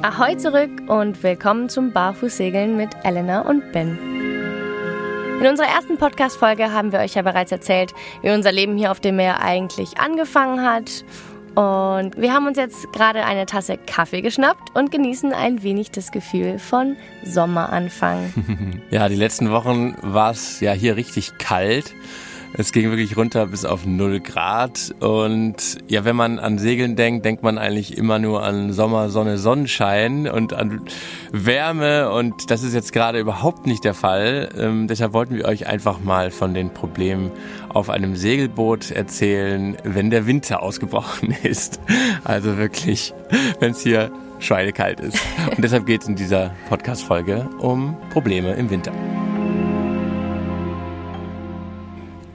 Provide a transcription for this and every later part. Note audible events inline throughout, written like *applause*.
Ahoi zurück und willkommen zum Barfußsegeln mit Elena und Ben. In unserer ersten Podcast-Folge haben wir euch ja bereits erzählt, wie unser Leben hier auf dem Meer eigentlich angefangen hat. Und wir haben uns jetzt gerade eine Tasse Kaffee geschnappt und genießen ein wenig das Gefühl von Sommeranfang. *laughs* ja, die letzten Wochen war es ja hier richtig kalt. Es ging wirklich runter bis auf 0 Grad. Und ja, wenn man an Segeln denkt, denkt man eigentlich immer nur an Sommer, Sonne, Sonnenschein und an Wärme. Und das ist jetzt gerade überhaupt nicht der Fall. Ähm, deshalb wollten wir euch einfach mal von den Problemen auf einem Segelboot erzählen, wenn der Winter ausgebrochen *laughs* ist. Also wirklich, wenn es hier schweinekalt ist. Und deshalb geht es in dieser Podcast-Folge um Probleme im Winter.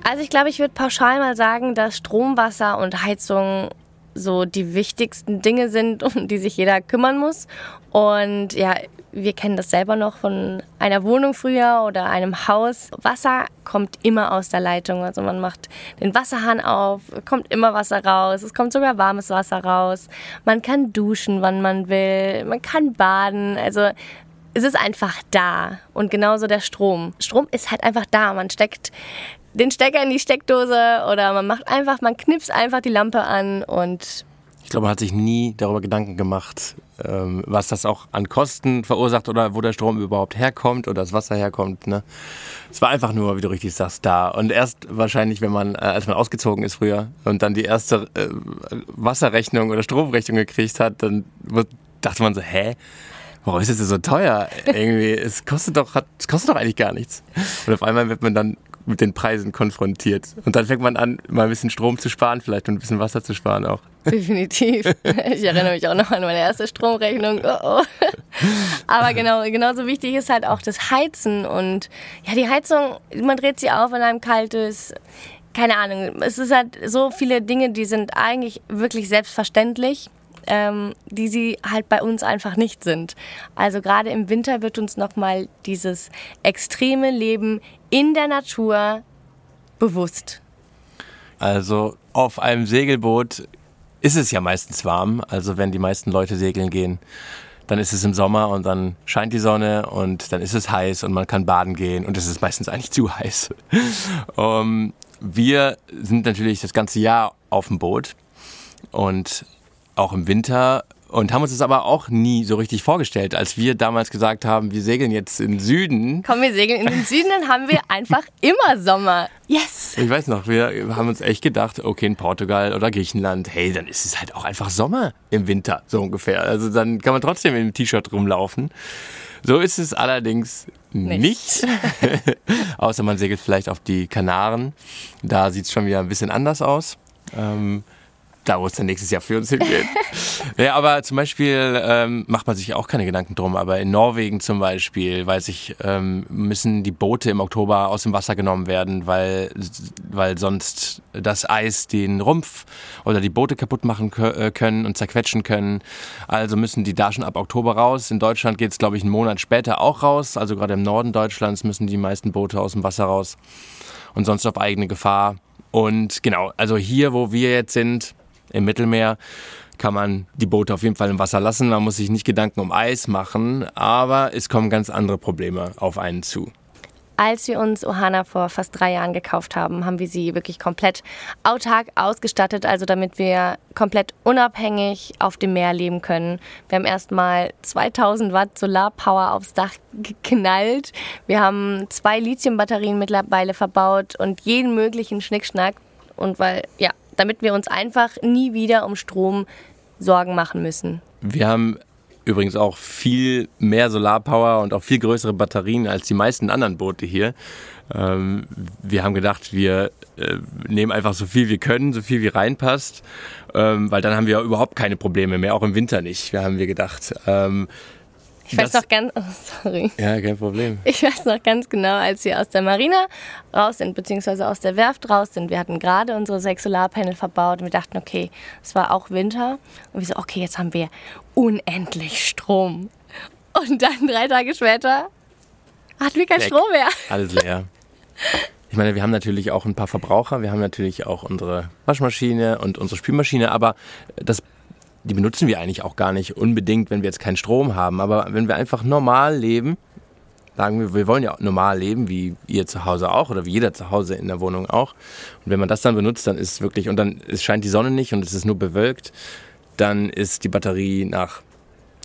Also ich glaube, ich würde pauschal mal sagen, dass Strom, Wasser und Heizung so die wichtigsten Dinge sind, *laughs* um die sich jeder kümmern muss. Und ja, wir kennen das selber noch von einer Wohnung früher oder einem Haus. Wasser kommt immer aus der Leitung. Also man macht den Wasserhahn auf, kommt immer Wasser raus. Es kommt sogar warmes Wasser raus. Man kann duschen, wann man will. Man kann baden. Also es ist einfach da. Und genauso der Strom. Strom ist halt einfach da. Man steckt den Stecker in die Steckdose oder man macht einfach, man knipst einfach die Lampe an und ich glaube, man hat sich nie darüber Gedanken gemacht, ähm, was das auch an Kosten verursacht oder wo der Strom überhaupt herkommt oder das Wasser herkommt. Ne? Es war einfach nur, wie du richtig sagst, da. Und erst wahrscheinlich, wenn man, äh, als man ausgezogen ist früher und dann die erste äh, Wasserrechnung oder Stromrechnung gekriegt hat, dann dachte man so, hä? Warum ist das so teuer? Irgendwie, es kostet doch, hat, es kostet doch eigentlich gar nichts. Und auf einmal wird man dann mit den Preisen konfrontiert. Und dann fängt man an, mal ein bisschen Strom zu sparen, vielleicht und ein bisschen Wasser zu sparen auch. Definitiv. *laughs* Ich erinnere mich auch noch an meine erste Stromrechnung. Oh oh. Aber genau, genauso wichtig ist halt auch das Heizen. Und ja, die Heizung, man dreht sie auf, wenn einem kalt ist. Keine Ahnung. Es ist halt so viele Dinge, die sind eigentlich wirklich selbstverständlich ähm, die sie halt bei uns einfach nicht sind. Also gerade im Winter wird uns nochmal dieses extreme Leben in der Natur bewusst. Also auf einem Segelboot ist es ja meistens warm. Also wenn die meisten Leute segeln gehen, dann ist es im Sommer und dann scheint die Sonne und dann ist es heiß und man kann baden gehen und es ist meistens eigentlich zu heiß. um, *laughs* wir sind natürlich das ganze Jahr auf dem Boot und auch im Winter und haben uns das aber auch nie so richtig vorgestellt. Als wir damals gesagt haben, wir segeln jetzt in den Süden. Komm, wir segeln in den Süden, dann haben wir einfach immer Sommer. Yes! Ich weiß noch, wir haben uns echt gedacht, okay, in Portugal oder Griechenland, hey, dann ist es halt auch einfach Sommer im Winter, so ungefähr. Also dann kann man trotzdem im T-Shirt rumlaufen. So ist es allerdings nicht. nicht. *laughs* Außer man segelt vielleicht auf die Kanaren. Da sieht es schon wieder ein bisschen anders aus. Ähm, da wo es dann nächstes Jahr für uns hingeht. *laughs* ja, aber zum Beispiel ähm, macht man sich auch keine Gedanken drum. Aber in Norwegen zum Beispiel, weil sich ähm, müssen die Boote im Oktober aus dem Wasser genommen werden, weil weil sonst das Eis den Rumpf oder die Boote kaputt machen äh, können und zerquetschen können. Also müssen die da schon ab Oktober raus. In Deutschland geht es glaube ich einen Monat später auch raus. Also gerade im Norden Deutschlands müssen die meisten Boote aus dem Wasser raus und sonst auf eigene Gefahr. Und genau, also hier, wo wir jetzt sind, im Mittelmeer kann man die Boote auf jeden Fall im Wasser lassen. Man muss sich nicht Gedanken um Eis machen, aber es kommen ganz andere Probleme auf einen zu. Als wir uns Ohana vor fast drei Jahren gekauft haben, haben wir sie wirklich komplett autark ausgestattet, also damit wir komplett unabhängig auf dem Meer leben können. Wir haben erstmal 2000 Watt Solarpower aufs Dach geknallt. Wir haben zwei Lithiumbatterien mittlerweile verbaut und jeden möglichen Schnickschnack. Und weil, ja, damit wir uns einfach nie wieder um Strom Sorgen machen müssen. Wir haben übrigens auch viel mehr Solarpower und auch viel größere Batterien als die meisten anderen Boote hier. Ähm, wir haben gedacht, wir äh, nehmen einfach so viel wir können, so viel wie reinpasst, ähm, weil dann haben wir überhaupt keine Probleme mehr, auch im Winter nicht. Haben wir gedacht. Ähm, ich weiß noch ganz, *laughs* oh, sorry. Ja, kein Problem. Ich weiß noch ganz genau, als wir aus der Marine raus sind, beziehungsweise aus der Werft raus sind. Wir hatten gerade unsere sechs Solarpanel verbaut und wir dachten, okay, es war auch Winter. Und wir so, okay, jetzt haben wir unendlich Strom. Und dann drei Tage später hatten wir keinen Weg. Strom mehr. Alles leer. Ich meine, wir haben natürlich auch ein paar Verbraucher. Wir haben natürlich auch unsere Waschmaschine und unsere Spülmaschine. Aber das die benutzen wir eigentlich auch gar nicht unbedingt, wenn wir jetzt keinen Strom haben. Aber wenn wir einfach normal leben, sagen wir, wir wollen ja normal leben, wie ihr zu Hause auch oder wie jeder zu Hause in der Wohnung auch. Und wenn man das dann benutzt, dann ist es wirklich, und dann es scheint die Sonne nicht und es ist nur bewölkt, dann ist die Batterie nach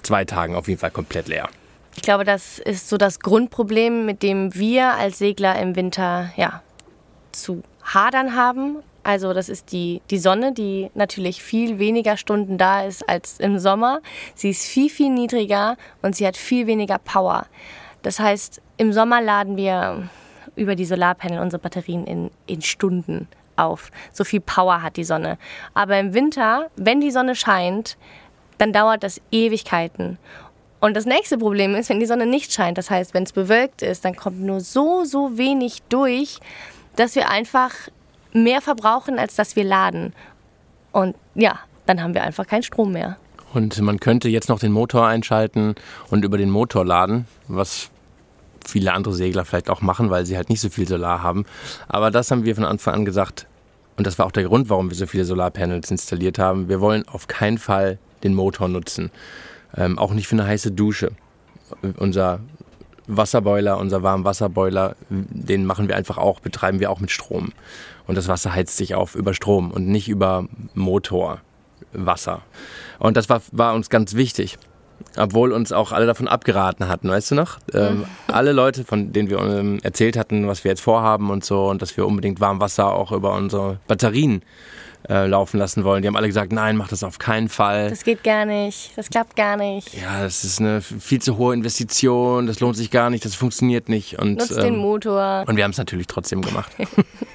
zwei Tagen auf jeden Fall komplett leer. Ich glaube, das ist so das Grundproblem, mit dem wir als Segler im Winter ja, zu hadern haben. Also das ist die, die Sonne, die natürlich viel weniger Stunden da ist als im Sommer. Sie ist viel, viel niedriger und sie hat viel weniger Power. Das heißt, im Sommer laden wir über die Solarpanel unsere Batterien in, in Stunden auf. So viel Power hat die Sonne. Aber im Winter, wenn die Sonne scheint, dann dauert das Ewigkeiten. Und das nächste Problem ist, wenn die Sonne nicht scheint, das heißt, wenn es bewölkt ist, dann kommt nur so, so wenig durch, dass wir einfach mehr verbrauchen, als dass wir laden. Und ja, dann haben wir einfach keinen Strom mehr. Und man könnte jetzt noch den Motor einschalten und über den Motor laden, was viele andere Segler vielleicht auch machen, weil sie halt nicht so viel Solar haben. Aber das haben wir von Anfang an gesagt. Und das war auch der Grund, warum wir so viele Solarpanels installiert haben. Wir wollen auf keinen Fall den Motor nutzen. Ähm, auch nicht für eine heiße Dusche. Unser Wasserboiler, unser Warmwasserboiler, den machen wir einfach auch, betreiben wir auch mit Strom. Und das Wasser heizt sich auf über Strom und nicht über Motorwasser. Und das war, war uns ganz wichtig. Obwohl uns auch alle davon abgeraten hatten, weißt du noch? Ähm, mhm. Alle Leute, von denen wir ähm, erzählt hatten, was wir jetzt vorhaben und so und dass wir unbedingt Warmwasser auch über unsere Batterien äh, laufen lassen wollen. Die haben alle gesagt, nein, mach das auf keinen Fall. Das geht gar nicht, das klappt gar nicht. Ja, das ist eine viel zu hohe Investition, das lohnt sich gar nicht, das funktioniert nicht. Und, Nutzt ähm, den Motor. Und wir haben es natürlich trotzdem gemacht.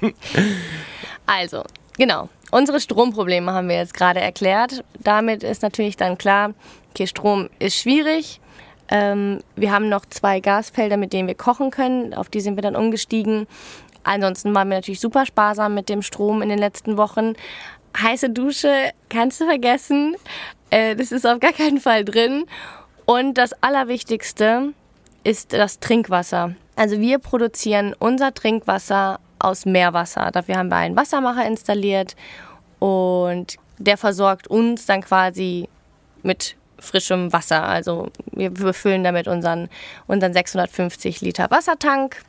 *laughs* *laughs* also, genau. Unsere Stromprobleme haben wir jetzt gerade erklärt. Damit ist natürlich dann klar, okay, Strom ist schwierig. Ähm, wir haben noch zwei Gasfelder, mit denen wir kochen können. Auf die sind wir dann umgestiegen. Ansonsten waren wir natürlich super sparsam mit dem Strom in den letzten Wochen. Heiße Dusche kannst du vergessen. Äh, das ist auf gar keinen Fall drin. Und das Allerwichtigste ist das Trinkwasser. Also wir produzieren unser Trinkwasser aus Meerwasser. Dafür haben wir einen Wassermacher installiert und der versorgt uns dann quasi mit frischem Wasser. Also wir befüllen damit unseren, unseren 650 Liter Wassertank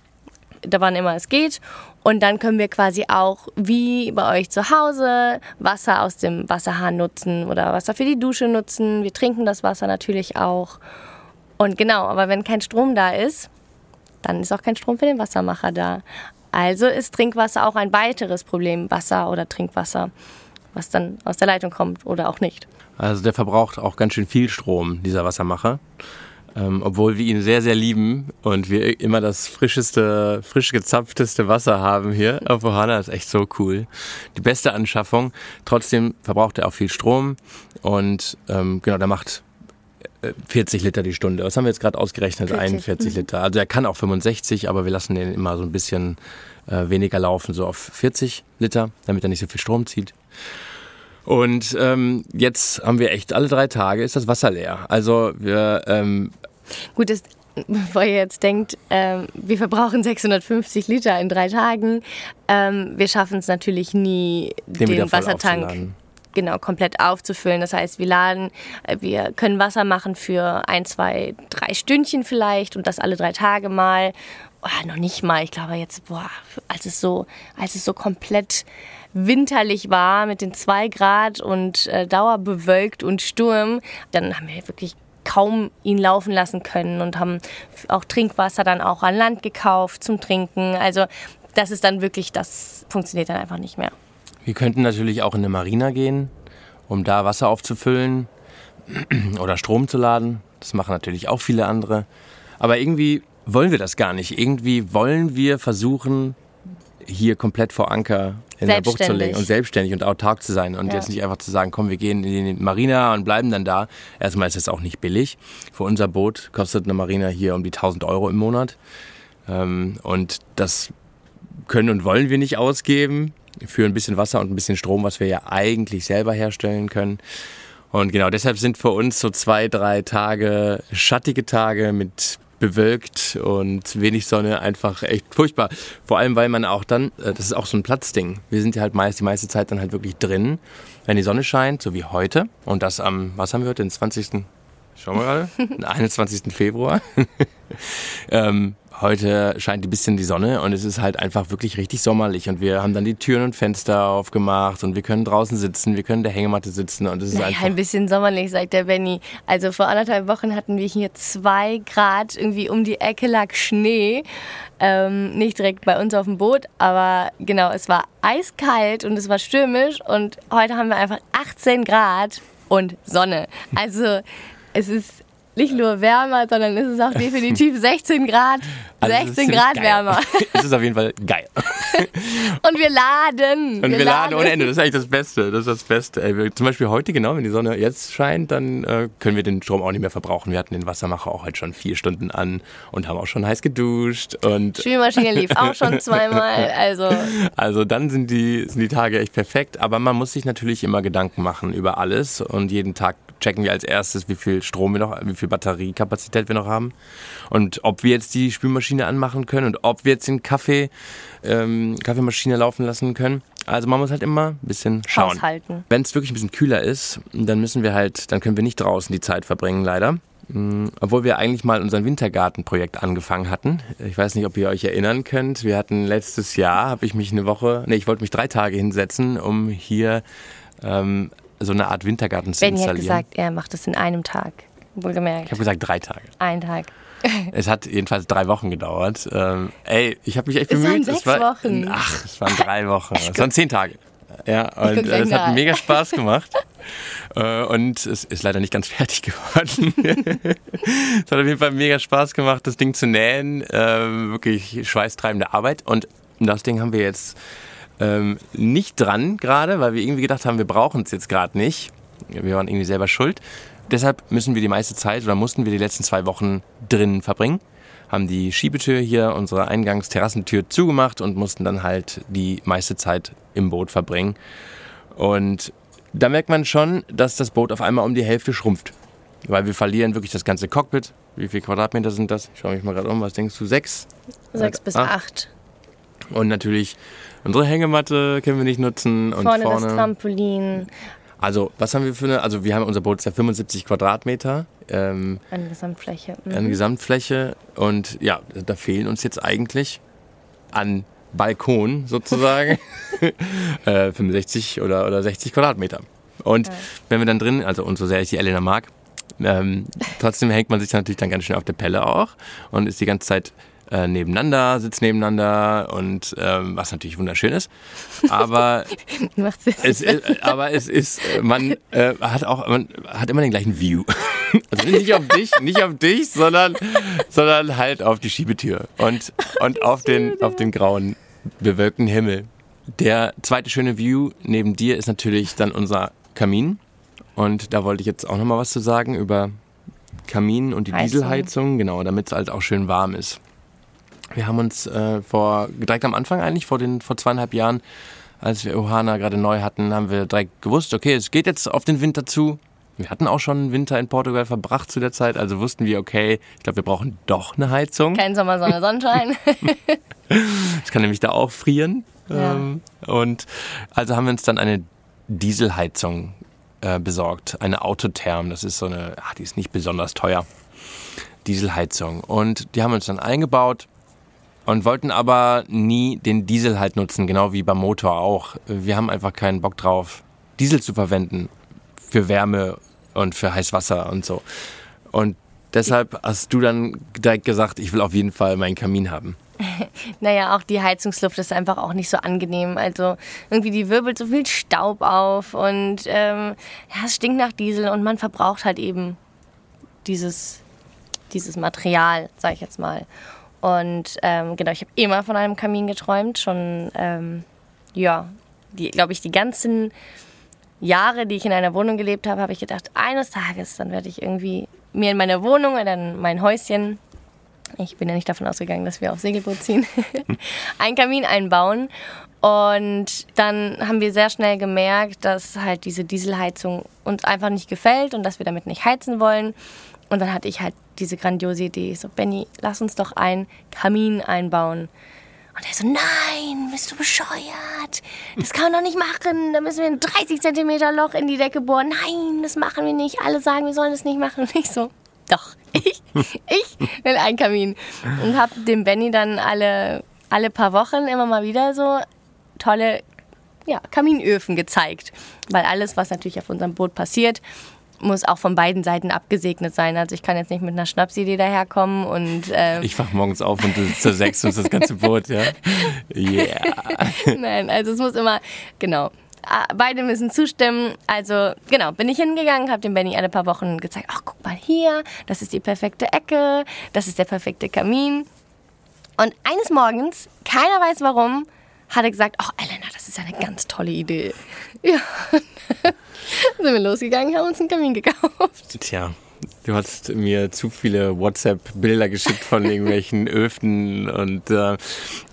da wann immer es geht. Und dann können wir quasi auch, wie bei euch zu Hause, Wasser aus dem Wasserhahn nutzen oder Wasser für die Dusche nutzen. Wir trinken das Wasser natürlich auch. Und genau, aber wenn kein Strom da ist, dann ist auch kein Strom für den Wassermacher da. Also ist Trinkwasser auch ein weiteres Problem, Wasser oder Trinkwasser, was dann aus der Leitung kommt oder auch nicht. Also der verbraucht auch ganz schön viel Strom, dieser Wassermacher. Ähm, obwohl wir ihn sehr, sehr lieben und wir immer das frischeste, frisch gezapfteste Wasser haben hier auf Ohana. Ist echt so cool. Die beste Anschaffung. Trotzdem verbraucht er auch viel Strom und ähm, genau, der macht 40 äh, Liter die Stunde. Was haben wir jetzt gerade ausgerechnet? 40. 41 mhm. Liter. Also er kann auch 65, aber wir lassen den immer so ein bisschen äh, weniger laufen, so auf 40 Liter, damit er nicht so viel Strom zieht. Und ähm, jetzt haben wir echt alle drei Tage ist das Wasser leer. Also wir ähm, Gut, das, bevor ihr jetzt denkt, ähm, wir verbrauchen 650 Liter in drei Tagen, ähm, wir schaffen es natürlich nie, den, den Wassertank genau komplett aufzufüllen. Das heißt, wir laden, äh, wir können Wasser machen für ein, zwei, drei Stündchen vielleicht und das alle drei Tage mal. Oh, noch nicht mal. Ich glaube jetzt, boah, als es so, als es so komplett winterlich war mit den zwei Grad und äh, dauerbewölkt und Sturm, dann haben wir wirklich kaum ihn laufen lassen können und haben auch Trinkwasser dann auch an Land gekauft zum Trinken. Also das ist dann wirklich, das funktioniert dann einfach nicht mehr. Wir könnten natürlich auch in eine Marina gehen, um da Wasser aufzufüllen *clears throat* oder Strom zu laden. Das machen natürlich auch viele andere. Aber irgendwie wollen wir das gar nicht. Irgendwie wollen wir versuchen, hier komplett vor Anker in der Bucht zu legen und selbstständig und autark zu sein und ja. jetzt nicht einfach zu sagen, komm, wir gehen in die Marina und bleiben dann da. Erstmal ist es auch nicht billig. Für unser Boot kostet eine Marina hier um die 1000 Euro im Monat. Ähm, und das können und wollen wir nicht ausgeben für ein bisschen Wasser und ein bisschen Strom, was wir ja eigentlich selber herstellen können. Und genau deshalb sind für uns so zwei, drei Tage, schattige Tage mit bewölkt und wenig Sonne, einfach echt furchtbar. Vor allem, weil man auch dann, äh, das ist auch so ein Platzding. Wir sind ja halt meist die meiste Zeit dann halt wirklich drin, wenn die Sonne scheint, so wie heute. Und das am, was haben wir heute, den 20. Schauen wir gerade, *laughs* den 21. Februar. *laughs* ähm, heute scheint ein bisschen die Sonne und es ist halt einfach wirklich richtig sommerlich und wir haben dann die Türen und Fenster aufgemacht und wir können draußen sitzen, wir können in der Hängematte sitzen und es ist naja, einfach ein bisschen sommerlich, sagt der Benny. Also vor anderthalb Wochen hatten wir hier zwei Grad, irgendwie um die Ecke lag Schnee. Ähm, nicht direkt bei uns auf dem Boot, aber genau, es war eiskalt und es war stürmisch und heute haben wir einfach 18 Grad und Sonne. Also es ist nicht nur wärmer, sondern es ist auch *laughs* definitiv 16 Grad, also 16 Grad geil. wärmer. *laughs* es ist auf jeden Fall geil. *laughs* Und wir laden. Und wir, wir laden ohne Ende. Das ist eigentlich das Beste. Das ist das Beste. Ey, zum Beispiel heute, genau, wenn die Sonne jetzt scheint, dann äh, können wir den Strom auch nicht mehr verbrauchen. Wir hatten den Wassermacher auch halt schon vier Stunden an und haben auch schon heiß geduscht. Und Spülmaschine lief auch schon zweimal. Also, also dann sind die, sind die Tage echt perfekt. Aber man muss sich natürlich immer Gedanken machen über alles und jeden Tag checken wir als erstes, wie viel Strom wir noch, wie viel Batteriekapazität wir noch haben und ob wir jetzt die Spülmaschine anmachen können und ob wir jetzt den Kaffee, ähm, Kaffeemaschine laufen lassen können. Also man muss halt immer ein bisschen schauen. Wenn es wirklich ein bisschen kühler ist, dann müssen wir halt, dann können wir nicht draußen die Zeit verbringen, leider. Mm, obwohl wir eigentlich mal unser Wintergartenprojekt angefangen hatten. Ich weiß nicht, ob ihr euch erinnern könnt. Wir hatten letztes Jahr, habe ich mich eine Woche, nee, ich wollte mich drei Tage hinsetzen, um hier ähm, so eine Art Wintergarten zu Benny installieren. hat gesagt, er macht das in einem Tag. Wohlgemerkt. Ich habe gesagt drei Tage. Ein Tag. *laughs* Es hat jedenfalls drei Wochen gedauert. Ähm, ey, ich habe mich echt es bemüht. Waren sechs war, Wochen. Ach, es waren drei Wochen. Es waren zehn Tage. Ja, und es hat mega Spaß *laughs* gemacht. äh, und es ist leider nicht ganz *laughs* fertig geworden. es hat auf jeden Fall mega Spaß gemacht, das Ding zu nähen. Äh, wirklich schweißtreibende Arbeit. Und das Ding haben wir jetzt ähm, nicht dran gerade, weil wir irgendwie gedacht haben, wir brauchen es jetzt gerade nicht. Wir waren irgendwie selber schuld. Deshalb müssen wir die meiste Zeit oder mussten wir die letzten zwei Wochen drinnen verbringen. Haben die Schiebetür hier, unsere Eingangsterrassentür zugemacht und mussten dann halt die meiste Zeit im Boot verbringen. Und da merkt man schon, dass das Boot auf einmal um die Hälfte schrumpft. Weil wir verlieren wirklich das ganze Cockpit. Wie viele Quadratmeter sind das? Ich schaue mich mal gerade um. Was denkst du? Sechs? Sechs bis acht. acht. Und natürlich unsere Hängematte können wir nicht nutzen. Und vorne, vorne das Trampolin. Also, was haben wir für eine? Also, wir haben unser Boot ist ja 75 Quadratmeter. Ähm, an Gesamtfläche. Mhm. An Gesamtfläche. Und ja, da fehlen uns jetzt eigentlich an Balkon sozusagen *laughs* *laughs* äh, 65 oder, oder 60 Quadratmeter. Und ja. wenn wir dann drin, also und so sehr ich die Elena mag, ähm, trotzdem hängt man sich natürlich dann ganz schön auf der Pelle auch und ist die ganze Zeit äh, nebeneinander, sitzt nebeneinander und ähm, was natürlich wunderschön ist. Aber *laughs* es ist, aber es ist, man äh, hat auch, man hat immer den gleichen View. *laughs* Also nicht auf dich, nicht auf dich, sondern, sondern halt auf die Schiebetür und, und auf den, auf den grauen, bewölkten Himmel. Der zweite schöne View neben dir ist natürlich dann unser Kamin. Und da wollte ich jetzt auch nochmal was zu sagen über Kamin und die Heizung. Dieselheizung, genau, damit es halt auch schön warm ist. Wir haben uns äh, vor, direkt am Anfang eigentlich, vor, den, vor zweieinhalb Jahren, als wir Ohana gerade neu hatten, haben wir direkt gewusst, okay, es geht jetzt auf den Winter zu. Wir hatten auch schon einen Winter in Portugal verbracht zu der Zeit, also wussten wir, okay, ich glaube, wir brauchen doch eine Heizung. Kein Sommer, Sonne, Sonnenschein. *laughs* Es kann nämlich da auch frieren. Ja. Ähm, und also haben wir uns dann eine Dieselheizung äh, besorgt, eine Autotherm. Das ist so eine, ach, die ist nicht besonders teuer. Dieselheizung. Und die haben wir uns dann eingebaut und wollten aber nie den Diesel halt nutzen, genau wie beim Motor auch. Wir haben einfach keinen Bock drauf, Diesel zu verwenden für Wärme und für Heißwasser und so. Und deshalb hast du dann direkt gesagt, ich will auf jeden Fall meinen Kamin haben. *laughs* naja, auch die Heizungsluft ist einfach auch nicht so angenehm. Also irgendwie die wirbelt so viel Staub auf und ähm, ja, es stinkt nach Diesel und man verbraucht halt eben dieses, dieses Material, sag ich jetzt mal. Und ähm, genau, ich habe immer von einem Kamin geträumt, schon, ähm, ja, glaube ich, die ganzen Jahre, die ich in einer Wohnung gelebt habe, habe ich gedacht, eines Tages, dann werde ich irgendwie mir in meiner Wohnung oder in mein Häuschen, ich bin ja nicht davon ausgegangen, dass wir auf Segelboot ziehen, *laughs* einen Kamin einbauen. Und dann haben wir sehr schnell gemerkt, dass halt diese Dieselheizung uns einfach nicht gefällt und dass wir damit nicht heizen wollen. Und dann hatte ich halt diese grandiose Idee, so Benny, lass uns doch einen Kamin einbauen. Und er so, nein, bist du bescheuert? Das kann man doch nicht machen. Da müssen wir ein 30 Zentimeter Loch in die Decke bohren. Nein, das machen wir nicht. Alle sagen, wir sollen das nicht machen. *laughs* Und ich so, doch, ich, ich will einen Kamin. Und habe dem Benny dann alle, alle paar Wochen immer mal wieder so tolle ja, Kaminöfen gezeigt. Weil alles, was natürlich auf unserem Boot passiert, muss auch von beiden Seiten abgesegnet sein. Also ich kann jetzt nicht mit einer Schnapsidee daherkommen und ähm ich wach morgens auf und du zersägst uns das ganze Boot, ja? Yeah. Nein, also es muss immer genau. Ah, beide müssen zustimmen. Also genau, bin ich hingegangen, habe dem Benny alle paar Wochen gezeigt, ach guck mal hier, das ist die perfekte Ecke, das ist der perfekte Kamin. Und eines Morgens, keiner weiß warum, hat er gesagt, ach Elena, das ist eine ganz tolle Idee. *laughs* Ja, *laughs* sind wir losgegangen, haben uns einen Kamin gekauft. Tja, du hast mir zu viele WhatsApp-Bilder geschickt von *laughs* irgendwelchen Öfen und äh,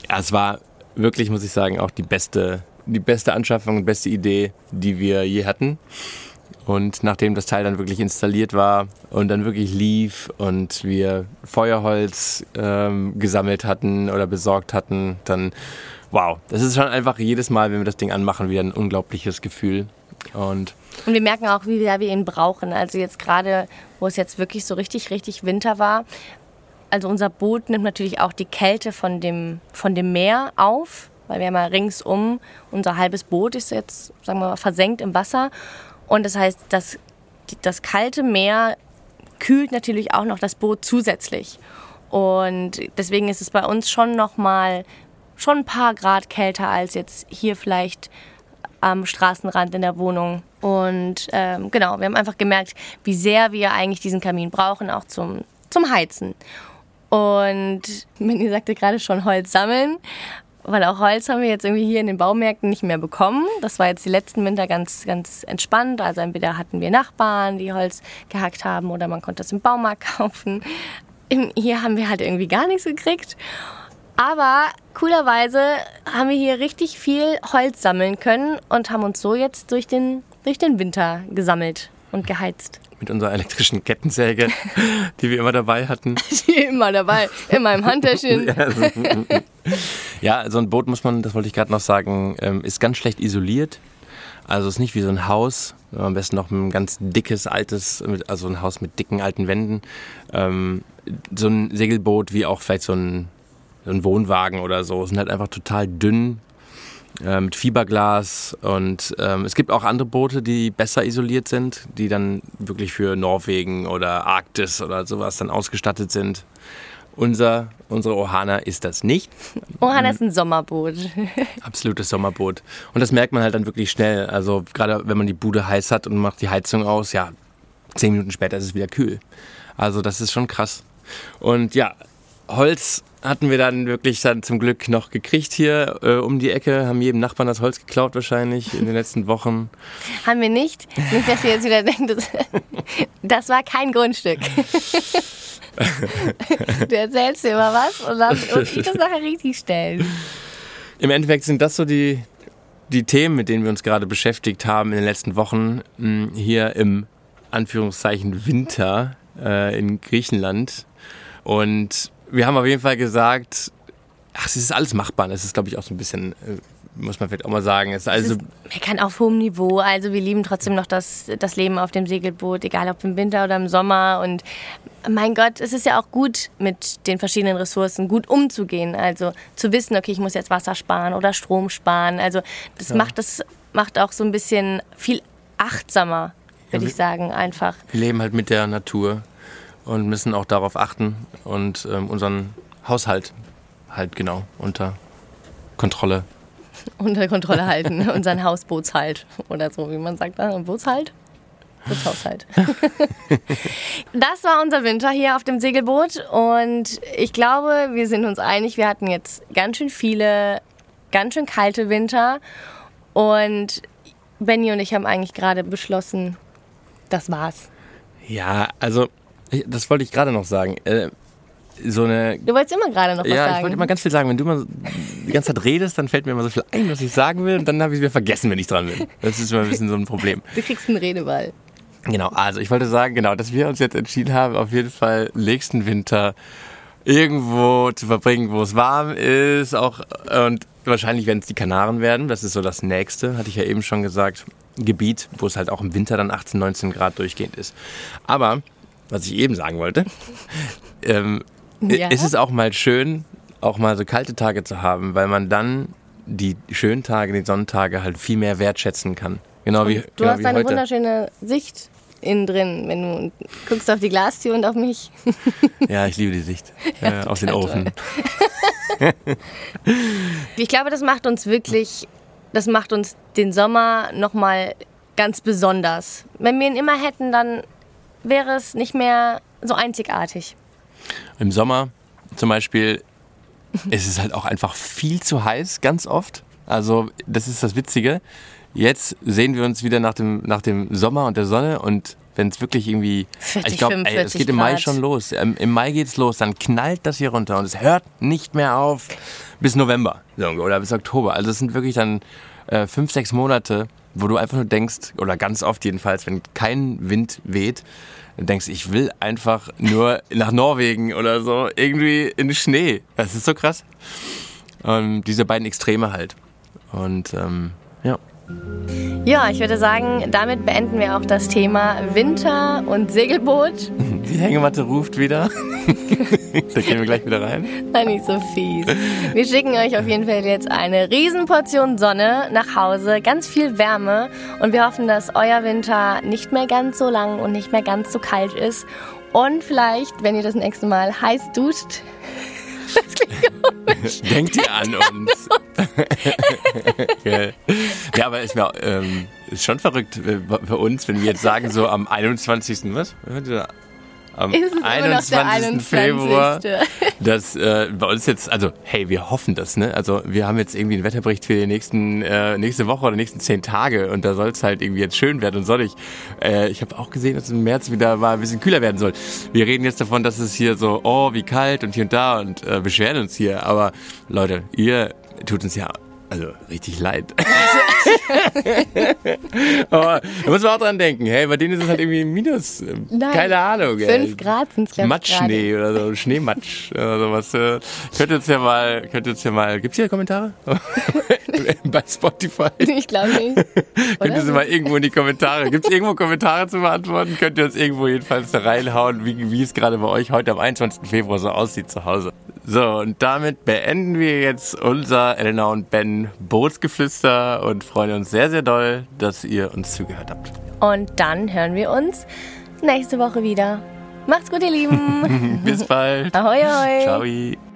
es war wirklich, muss ich sagen, auch die beste, die beste Anschaffung und beste Idee, die wir je hatten. Und nachdem das Teil dann wirklich installiert war und dann wirklich lief und wir Feuerholz ähm, gesammelt hatten oder besorgt hatten, dann wow, das ist schon einfach jedes Mal, wenn wir das Ding anmachen, wieder ein unglaubliches Gefühl. Und, und wir merken auch, wie sehr wir ihn brauchen. Also jetzt gerade, wo es jetzt wirklich so richtig, richtig Winter war. Also unser Boot nimmt natürlich auch die Kälte von dem, von dem Meer auf, weil wir haben ja ringsum, unser halbes Boot ist jetzt, sagen wir mal, versenkt im Wasser. Und das heißt, das, das kalte Meer kühlt natürlich auch noch das Boot zusätzlich. Und deswegen ist es bei uns schon nochmal schon ein paar Grad kälter als jetzt hier vielleicht am Straßenrand in der Wohnung. Und ähm, genau, wir haben einfach gemerkt, wie sehr wir eigentlich diesen Kamin brauchen, auch zum, zum Heizen. Und Manny sagte gerade schon Holz sammeln, weil auch Holz haben wir jetzt irgendwie hier in den Baumärkten nicht mehr bekommen. Das war jetzt die letzten Winter ganz, ganz entspannt. Also entweder hatten wir Nachbarn, die Holz gehackt haben, oder man konnte es im Baumarkt *laughs* kaufen. Hier haben wir halt irgendwie gar nichts gekriegt. Aber coolerweise haben wir hier richtig viel Holz sammeln können und haben uns so jetzt durch den, durch den Winter gesammelt und geheizt. Mit unserer elektrischen Kettensäge, *laughs* die wir immer dabei hatten. Die immer dabei, in meinem Handtäschchen. *laughs* ja, so ein Boot muss man, das wollte ich gerade noch sagen, ähm, ist ganz schlecht isoliert. Also es ist nicht wie so ein Haus, am besten noch ein ganz dickes, altes, also ein Haus mit dicken, alten Wänden. Ähm, so ein Segelboot wie auch vielleicht so ein ein Wohnwagen oder so, sind halt einfach total dünn äh, mit Fiberglas und ähm, es gibt auch andere Boote, die besser isoliert sind, die dann wirklich für Norwegen oder Arktis oder sowas dann ausgestattet sind. Unser, unsere Ohana ist das nicht. Ohana ist ein Sommerboot. *laughs* Absolutes Sommerboot. Und das merkt man halt dann wirklich schnell. Also gerade wenn man die Bude heiß hat und macht die Heizung aus, ja, zehn Minuten später ist es wieder kühl. Also das ist schon krass. Und ja, Holz hatten wir dann wirklich dann zum Glück noch gekriegt hier äh, um die Ecke, haben jedem Nachbarn das Holz geklaut wahrscheinlich in den letzten Wochen. *laughs* Haben wir nicht. Nicht, dass ihr jetzt wieder denkt, das, *laughs* das war kein Grundstück. *laughs* du erzählst dir immer was und dann muss ich das nachher richtig stellen. Im Endeffekt sind das so die, die Themen, mit denen wir uns gerade beschäftigt haben in den letzten Wochen hm, hier im Anführungszeichen Winter äh, in Griechenland. Und wir haben auf jeden Fall gesagt, ach, es ist alles machbar. Es ist, glaube ich, auch so ein bisschen, äh, muss man vielleicht auch mal sagen. Es ist also kann auf hohem Niveau. Also wir lieben trotzdem noch das, das Leben auf dem Segelboot, egal ob im Winter oder im Sommer. Und mein Gott, es ist ja auch gut, mit den verschiedenen Ressourcen gut umzugehen. Also zu wissen, okay, ich muss jetzt Wasser sparen oder Strom sparen. Also das ja. macht das macht auch so ein bisschen viel achtsamer, würde ja, ich sagen, einfach. Wir leben halt mit der Natur und müssen auch darauf achten und ähm, unseren Haushalt halt genau unter Kontrolle. Unter Kontrolle halten, *laughs* unseren Hausbootshalt oder so, wie man sagt, ein Bootshalt. Bootshaushalt. *laughs* das war unser Winter hier auf dem Segelboot und ich glaube, wir sind uns einig, wir hatten jetzt ganz schön viele, ganz schön kalte Winter und Benny und ich haben eigentlich gerade beschlossen, das war's. Ja, also das wollte ich gerade noch sagen. Äh, so eine. Du wolltest immer gerade noch was ja, sagen. ich wollte immer ganz viel sagen. Wenn du immer die ganze Zeit redest, dann fällt mir immer so viel ein, was ich sagen will, und dann habe ich es wieder vergessen, wenn ich dran bin. Das ist immer ein bisschen so ein Problem. du kriegst einen Redeball. Genau, also ich wollte sagen, genau, dass wir uns jetzt entschieden haben, auf jeden Fall nächsten Winter irgendwo zu verbringen, wo es warm ist, auch und wahrscheinlich werden es die Kanaren werden. Das ist so das nächste, hatte ich ja eben schon gesagt. Gebiet, wo es halt auch im Winter dann 18, 19 Grad durchgehend ist. Aber was ich eben sagen wollte, *laughs* ähm, Ja. ist es auch mal schön, auch mal so kalte Tage zu haben, weil man dann die schönen Tage, die Sonnentage halt viel mehr wertschätzen kann. Genau wie, Du genau hast wie eine heute. wunderschöne Sicht innen drin, wenn du guckst auf die Glastür und auf mich. *laughs* Ja, ich liebe die Sicht äh, auf den Ofen. *laughs* Ich glaube, das macht uns wirklich, das macht uns den Sommer nochmal ganz besonders. Wenn wir ihn immer hätten, dann wäre es nicht mehr so einzigartig. Im Sommer zum Beispiel *laughs* ist es halt auch einfach viel zu heiß, ganz oft. Also das ist das Witzige. Jetzt sehen wir uns wieder nach dem, nach dem Sommer und der Sonne und wenn es wirklich irgendwie, 40, ich glaube, es 45 geht im Mai Grad. schon los. Ähm, Im Mai geht's los, dann knallt das hier runter und es hört nicht mehr auf bis November oder bis Oktober. Also es sind wirklich dann äh, fünf, sechs Monate, wo du einfach nur denkst, oder ganz oft jedenfalls, wenn kein Wind weht, denkst ich will einfach nur nach Norwegen oder so, irgendwie in den Schnee. Das ist so krass. Ähm, diese beiden Extreme halt. Und ähm, ja. Ja, ich würde sagen, damit beenden wir auch das Thema Winter und Segelboot. *laughs* Die Hängematte ruft wieder. *laughs* da gehen wir gleich wieder rein. Sei nicht so fies. Wir schicken euch auf jeden Fall jetzt eine Riesenportion Sonne nach Hause, ganz viel Wärme und wir hoffen, dass euer Winter nicht mehr ganz so lang und nicht mehr ganz so kalt ist und vielleicht, wenn ihr das nächste Mal heiß duscht, *laughs* das klingt komisch. *laughs* Denkt ihr an uns? *laughs* Ja, aber es wär, ähm, ist schon verrückt äh, für uns, wenn wir jetzt sagen, so am 21. Was? Am Ist es immer noch der 21. Februar. 21.. *laughs* dass äh, bei uns jetzt, also hey, wir hoffen das, ne? Also wir haben jetzt irgendwie einen Wetterbericht für die nächsten äh, nächste Woche oder nächsten zehn Tage und da soll es halt irgendwie jetzt schön werden und sonnig. Äh, ich habe auch gesehen, dass es im März wieder mal ein bisschen kühler werden soll. Wir reden jetzt davon, dass es hier so, oh, wie kalt und hier und da und äh, beschweren uns hier. Aber Leute, ihr tut uns ja also richtig leid. *laughs* *laughs* Aber da muss man auch dran denken, hey, bei denen ist es halt irgendwie minus, Nein, keine Ahnung. ey. Fünf Grad sind es Matschschnee oder so, Schneematsch oder sowas. Äh, Könnt ihr uns ja mal, könnt ihr uns ja mal, gibt's hier Kommentare? *laughs* Bei Spotify? Ich glaube nicht. *laughs* Könnt ihr sie mal irgendwo in die Kommentare, gibt's irgendwo Kommentare zu beantworten? Könnt ihr uns irgendwo jedenfalls da reinhauen, wie, wie es gerade bei euch heute am 21. Februar so aussieht zu Hause. So, und damit beenden wir jetzt unser Elena und Ben Bootsgeflüster und freuen uns sehr, sehr doll, dass ihr uns zugehört habt. Und dann hören wir uns nächste Woche wieder. Macht's gut, ihr Lieben. *laughs* Bis bald. Ahoi, ahoi. Ciao.